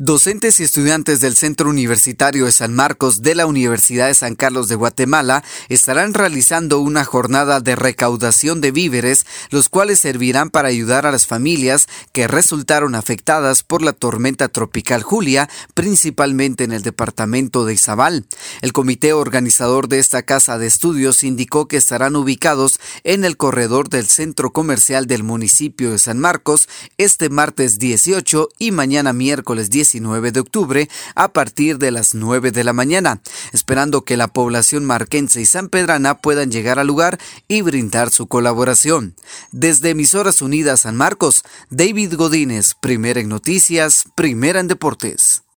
Docentes y estudiantes del Centro Universitario de San Marcos de la Universidad de San Carlos de Guatemala estarán realizando una jornada de recaudación de víveres, los cuales servirán para ayudar a las familias que resultaron afectadas por la tormenta tropical Julia, principalmente en el departamento de Izabal. El comité organizador de esta casa de estudios indicó que estarán ubicados en el corredor del centro comercial del municipio de San Marcos este martes 18 y mañana miércoles 10 19 de octubre a partir de las 9 de la mañana, esperando que la población marquense y sanpedrana puedan llegar al lugar y brindar su colaboración. Desde Emisoras Unidas San Marcos, David Godínez, primera en noticias, primera en deportes.